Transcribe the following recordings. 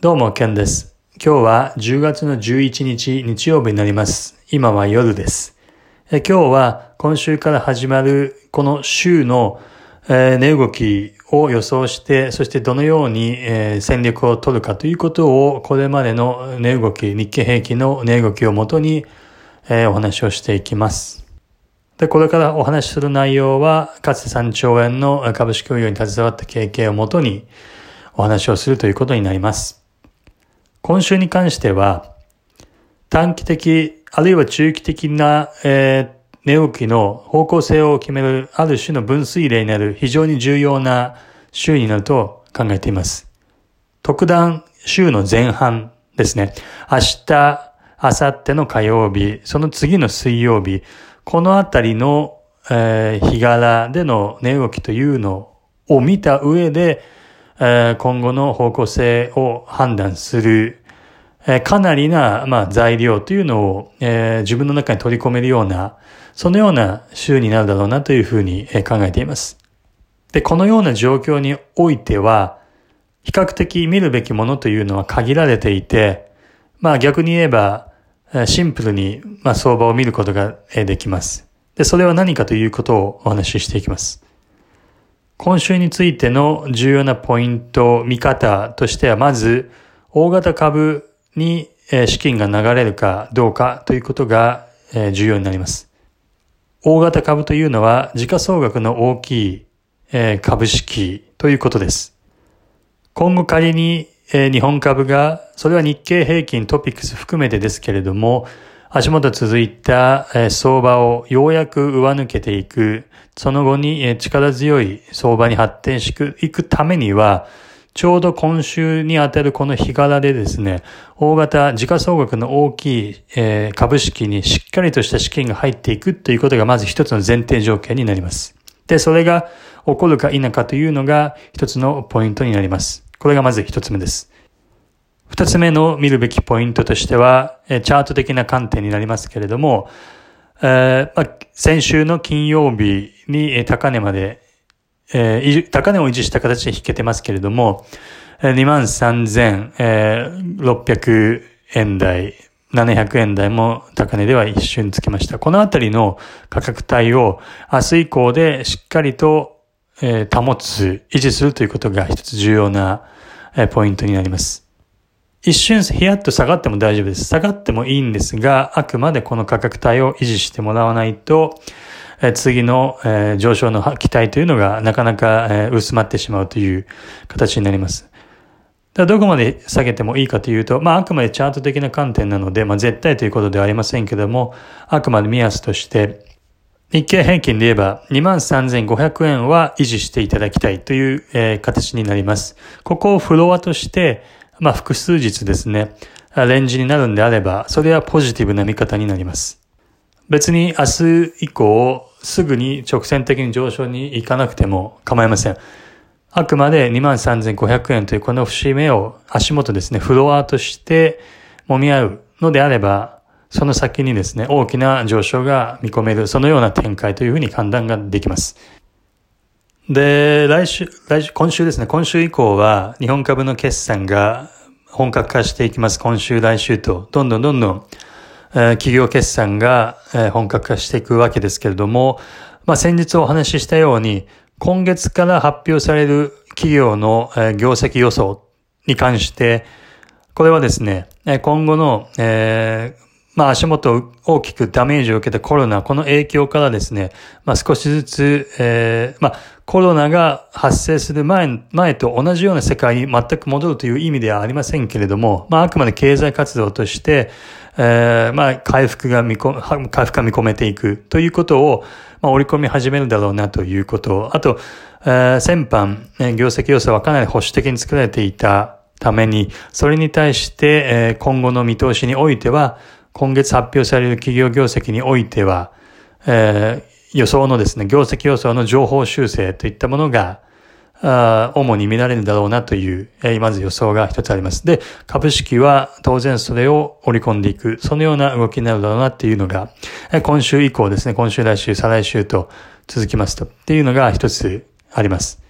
どうも、ケンです。今日は10月の11日日曜日になります。今は夜です。え今日は今週から始まるこの週の、えー、値動きを予想して、そしてどのように、えー、戦略を取るかということを、これまでの値動き、日経平均の値動きをもとに、えー、お話をしていきます。で、これからお話しする内容は、かつて3兆円の株式運用に携わった経験をもとにお話をするということになります。今週に関しては、短期的、あるいは中期的な、えー、値動きの方向性を決めるある種の分水嶺になる非常に重要な週になると考えています。特段週の前半ですね。明日、明後日の火曜日、その次の水曜日、このあたりの、えー、日柄での値動きというのを見た上で、えー、今後の方向性を判断するえかなりな、まあ、材料というのを、えー、自分の中に取り込めるような、そのような週になるだろうなというふうに、え考えています。で、このような状況においては、比較的見るべきものというのは限られていて、まあ逆に言えば、シンプルに、まあ、相場を見ることができます。で、それは何かということをお話ししていきます。今週についての重要なポイント、見方としては、まず、大型株に資金が流れるかどうかということが重要になります。大型株というのは時価総額の大きい株式ということです。今後仮に日本株が、それは日経平均トピックス含めてですけれども、足元続いた相場をようやく上抜けていく、その後に力強い相場に発展していくためには、ちょうど今週にあたるこの日柄でですね、大型、時価総額の大きい、えー、株式にしっかりとした資金が入っていくということがまず一つの前提条件になります。で、それが起こるか否かというのが一つのポイントになります。これがまず一つ目です。二つ目の見るべきポイントとしては、チャート的な観点になりますけれども、えーまあ、先週の金曜日に高値までえー、高値を維持した形で引けてますけれども、23,600円台、700円台も高値では一瞬つけました。このあたりの価格帯を明日以降でしっかりと、えー、保つ、維持するということが一つ重要な、えー、ポイントになります。一瞬ヒヤッと下がっても大丈夫です。下がってもいいんですが、あくまでこの価格帯を維持してもらわないと、次の上昇の期待というのがなかなか薄まってしまうという形になります。どこまで下げてもいいかというと、まあ、あくまでチャート的な観点なので、まあ、絶対ということではありませんけども、あくまで目安として、日経平均で言えば23,500円は維持していただきたいという、形になります。ここをフロアとして、まあ、複数日ですね、レンジになるんであれば、それはポジティブな見方になります。別に明日以降、すぐに直線的に上昇に行かなくても構いません。あくまで23,500円というこの節目を足元ですね、フロアとして揉み合うのであれば、その先にですね、大きな上昇が見込める、そのような展開というふうに判断ができます。で、来週、来週、今週ですね、今週以降は日本株の決算が本格化していきます。今週、来週と、どんどんどんどん企業決算が本格化していくわけですけれども、まあ、先日お話ししたように、今月から発表される企業の業績予想に関して、これはですね、今後の、えー、まあ足元大きくダメージを受けたコロナ、この影響からですね、まあ少しずつ、えー、まあコロナが発生する前、前と同じような世界に全く戻るという意味ではありませんけれども、まああくまで経済活動として、えー、まあ、回復が見込、回復が見込めていくということを、まあ、織り込み始めるだろうなということ。あと、えー、先般、業績予想はかなり保守的に作られていたために、それに対して、え、今後の見通しにおいては、今月発表される企業業績においては、えー、予想のですね、業績予想の情報修正といったものが、あ主に見られるだろうなという、えー、まず予想が一つあります。で、株式は当然それを織り込んでいく、そのような動きになるだろうなっていうのが、えー、今週以降ですね、今週来週、再来週と続きますと、っていうのが一つあります。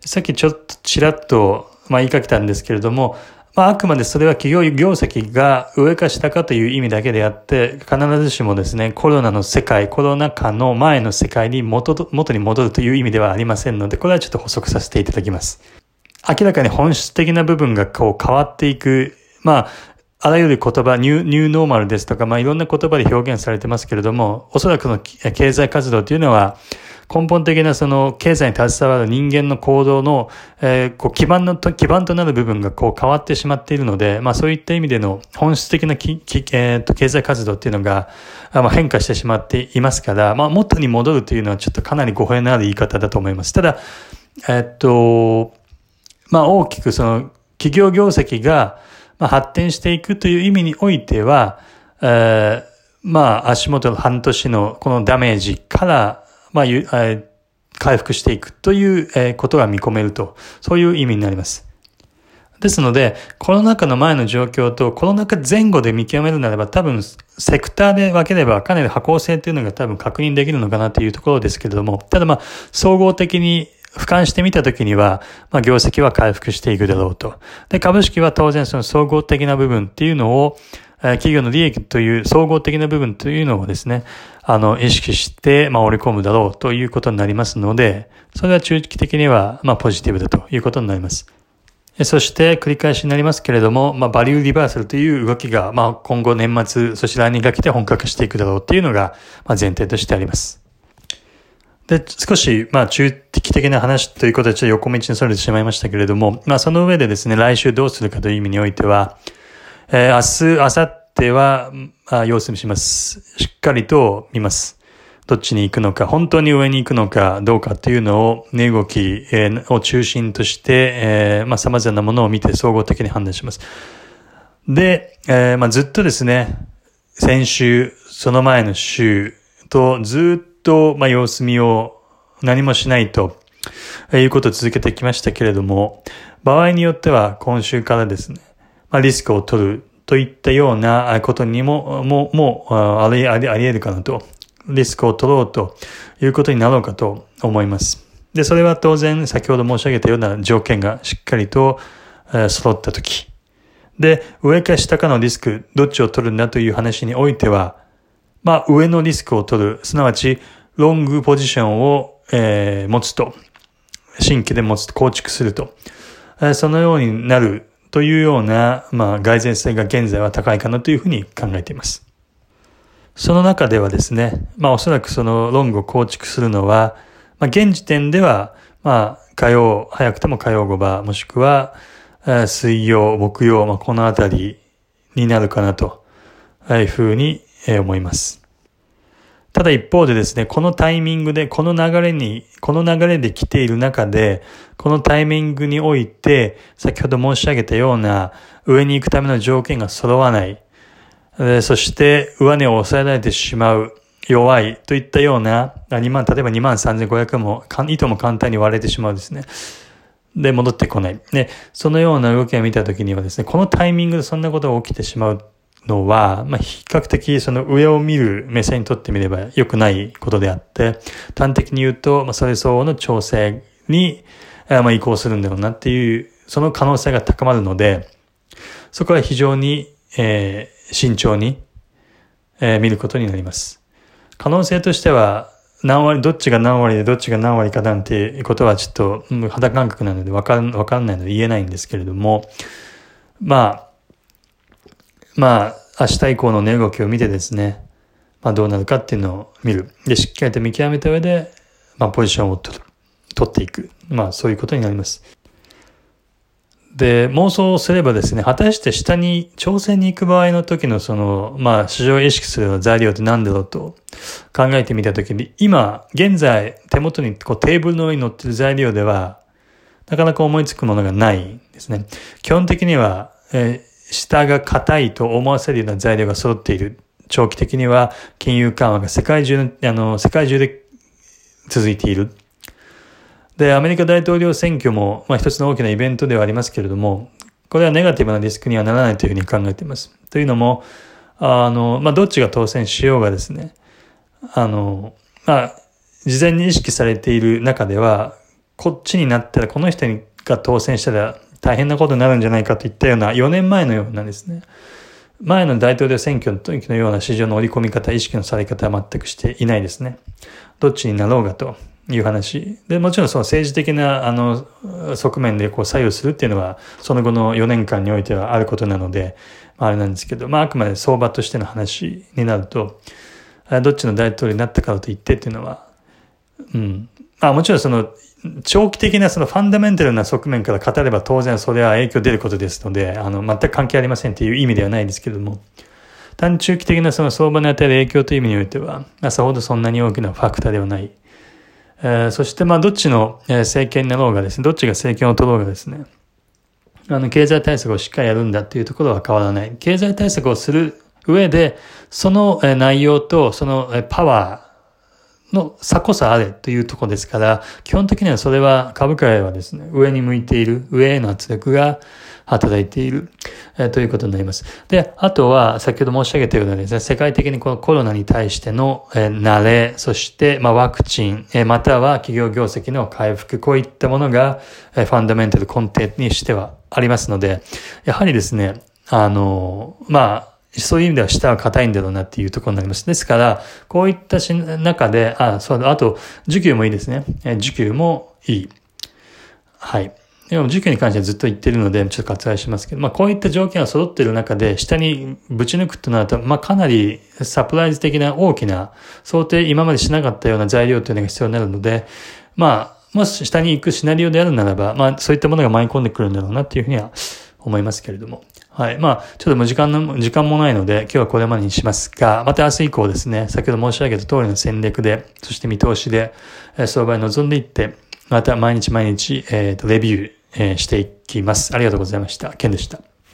さっきちょっとちらっと、まあ言いかけたんですけれども、まあ、あくまでそれは企業業績が上か下かという意味だけであって、必ずしもですね、コロナの世界、コロナ禍の前の世界に元元に戻るという意味ではありませんので、これはちょっと補足させていただきます。明らかに本質的な部分がこう変わっていく、まあ、あらゆる言葉、ニュー、ニューノーマルですとか、まあいろんな言葉で表現されてますけれども、おそらくの経済活動というのは、根本的なその経済に携わる人間の行動の、えー、こう基盤のと、基盤となる部分がこう変わってしまっているので、まあそういった意味での本質的なきき、えー、と経済活動っていうのが、まあ、変化してしまっていますから、まあ元に戻るというのはちょっとかなり語弊のある言い方だと思います。ただ、え、っと、まあ大きくその企業業績が、発展していくという意味においては、えー、まあ足元の半年のこのダメージから、まあ、回復していくということが見込めると、そういう意味になります。ですので、コロナ禍の前の状況とコロナ禍前後で見極めるならば多分セクターで分ければかなり波行性というのが多分確認できるのかなというところですけれども、ただまあ総合的に俯瞰してみたときには、まあ業績は回復していくだろうと。で、株式は当然その総合的な部分っていうのを、企業の利益という総合的な部分というのをですね、あの、意識して、まあ、織り込むだろうということになりますので、それは中期的には、まあ、ポジティブだということになります。そして、繰り返しになりますけれども、まあ、バリューリバーサルという動きが、まあ、今後年末、そして来年が来て本格していくだろうというのが、まあ、前提としてあります。で、少し、まあ、中期的な話ということで、ちょっと横道にそれてしまいましたけれども、まあ、その上でですね、来週どうするかという意味においては、えー、明日、明後日は、あ様子見します。しっかりと見ます。どっちに行くのか、本当に上に行くのかどうかというのを、値動き、えー、を中心として、えー、まあ、様々なものを見て総合的に判断します。で、えー、まあ、ずっとですね、先週、その前の週とずっと、まあ、様子見を何もしないと、いうことを続けてきましたけれども、場合によっては今週からですね、まあ、リスクを取るといったようなことにも、もう、もう、あり、あり、あり得るかなと、リスクを取ろうということになろうかと思います。で、それは当然、先ほど申し上げたような条件がしっかりと、え揃ったとき。で、上か下かのリスク、どっちを取るんだという話においては、まあ、上のリスクを取る、すなわち、ロングポジションを、えー、持つと、新規で持つと、構築すると、えー、そのようになるというような、まあ、蓋然性が現在は高いかなというふうに考えています。その中ではですね、まあ、おそらくそのロングを構築するのは、まあ、現時点では、まあ、火曜、早くても火曜5場、もしくは、水曜、木曜、まあ、このあたりになるかなというふうに思います。ただ一方でですね、このタイミングで、この流れに、この流れで来ている中で、このタイミングにおいて、先ほど申し上げたような、上に行くための条件が揃わない、そして上値を抑えられてしまう、弱いといったような、2万、例えば2万3500も、いとも簡単に割れてしまうですね。で、戻ってこない。で、そのような動きを見たときにはですね、このタイミングでそんなことが起きてしまうのは、まあ、比較的その上を見る目線にとってみれば良くないことであって、端的に言うと、まあ、それ相応の調整に、まあ、移行するんだろうなっていう、その可能性が高まるので、そこは非常に、えー、慎重に、えー、見ることになります。可能性としては、何割、どっちが何割でどっちが何割かなんていうことはちょっと、肌感覚なのでわかん、わかんないので言えないんですけれども、まあ、まあ、明日以降の値動きを見てですね、まあどうなるかっていうのを見る。で、しっかりと見極めた上で、まあポジションを取る、取っていく。まあそういうことになります。で、妄想すればですね、果たして下に挑戦に行く場合の時のその、まあ市場を意識する材料って何だろうと考えてみた時に、今、現在手元にこうテーブルの上に乗ってる材料では、なかなか思いつくものがないですね。基本的には、えー下が硬いと思わせるような材料が揃っている。長期的には金融緩和が世界中のあの、世界中で続いている。で、アメリカ大統領選挙も、まあ一つの大きなイベントではありますけれども、これはネガティブなリスクにはならないというふうに考えています。というのも、あの、まあどっちが当選しようがですね、あの、まあ、事前に意識されている中では、こっちになったら、この人が当選したら大変なことになるんじゃないかといったような4年前のようなですね、前の大統領選挙の時のような市場の織り込み方、意識のされ方は全くしていないですね。どっちになろうがという話。で、もちろんその政治的な、あの、側面でこう左右するっていうのは、その後の4年間においてはあることなので、あ、あれなんですけど、まあ、あくまで相場としての話になると、どっちの大統領になったからといってっていうのは、うん。まあ、もちろんその、長期的なそのファンダメンタルな側面から語れば当然それは影響出ることですので、あの、全く関係ありませんっていう意味ではないですけれども、短中期的なその相場に与える影響という意味においては、さほどそんなに大きなファクターではない。えー、そしてまあどっちの政権になろうがですね、どっちが政権を取ろうがですね、あの、経済対策をしっかりやるんだっていうところは変わらない。経済対策をする上で、その内容とそのパワー、の差こそあれというところですから、基本的にはそれは株価はですね、上に向いている、上への圧力が働いている、えー、ということになります。で、あとは先ほど申し上げたようなですね、世界的にこのコロナに対しての、えー、慣れ、そして、まあ、ワクチン、えー、または企業業績の回復、こういったものが、えー、ファンダメンタル根底にしてはありますので、やはりですね、あの、まあ、そういう意味では下は硬いんだろうなっていうところになります。ですから、こういった中で、あ、そう、あと、需給もいいですね。え需給もいい。はい。でも、需給に関してはずっと言ってるので、ちょっと割愛しますけど、まあ、こういった条件が揃ってる中で、下にぶち抜くとなると、まあ、かなりサプライズ的な大きな、想定今までしなかったような材料というのが必要になるので、まあ、もし下に行くシナリオであるならば、まあ、そういったものが舞い込んでくるんだろうなっていうふうには思いますけれども。はい。まあ、ちょっともう時間の、時間もないので、今日はこれまでにしますが、また明日以降ですね、先ほど申し上げた通りの戦略で、そして見通しで、え相場に臨んでいって、また毎日毎日、えっ、ー、と、レビュー、えー、していきます。ありがとうございました。ケンでした。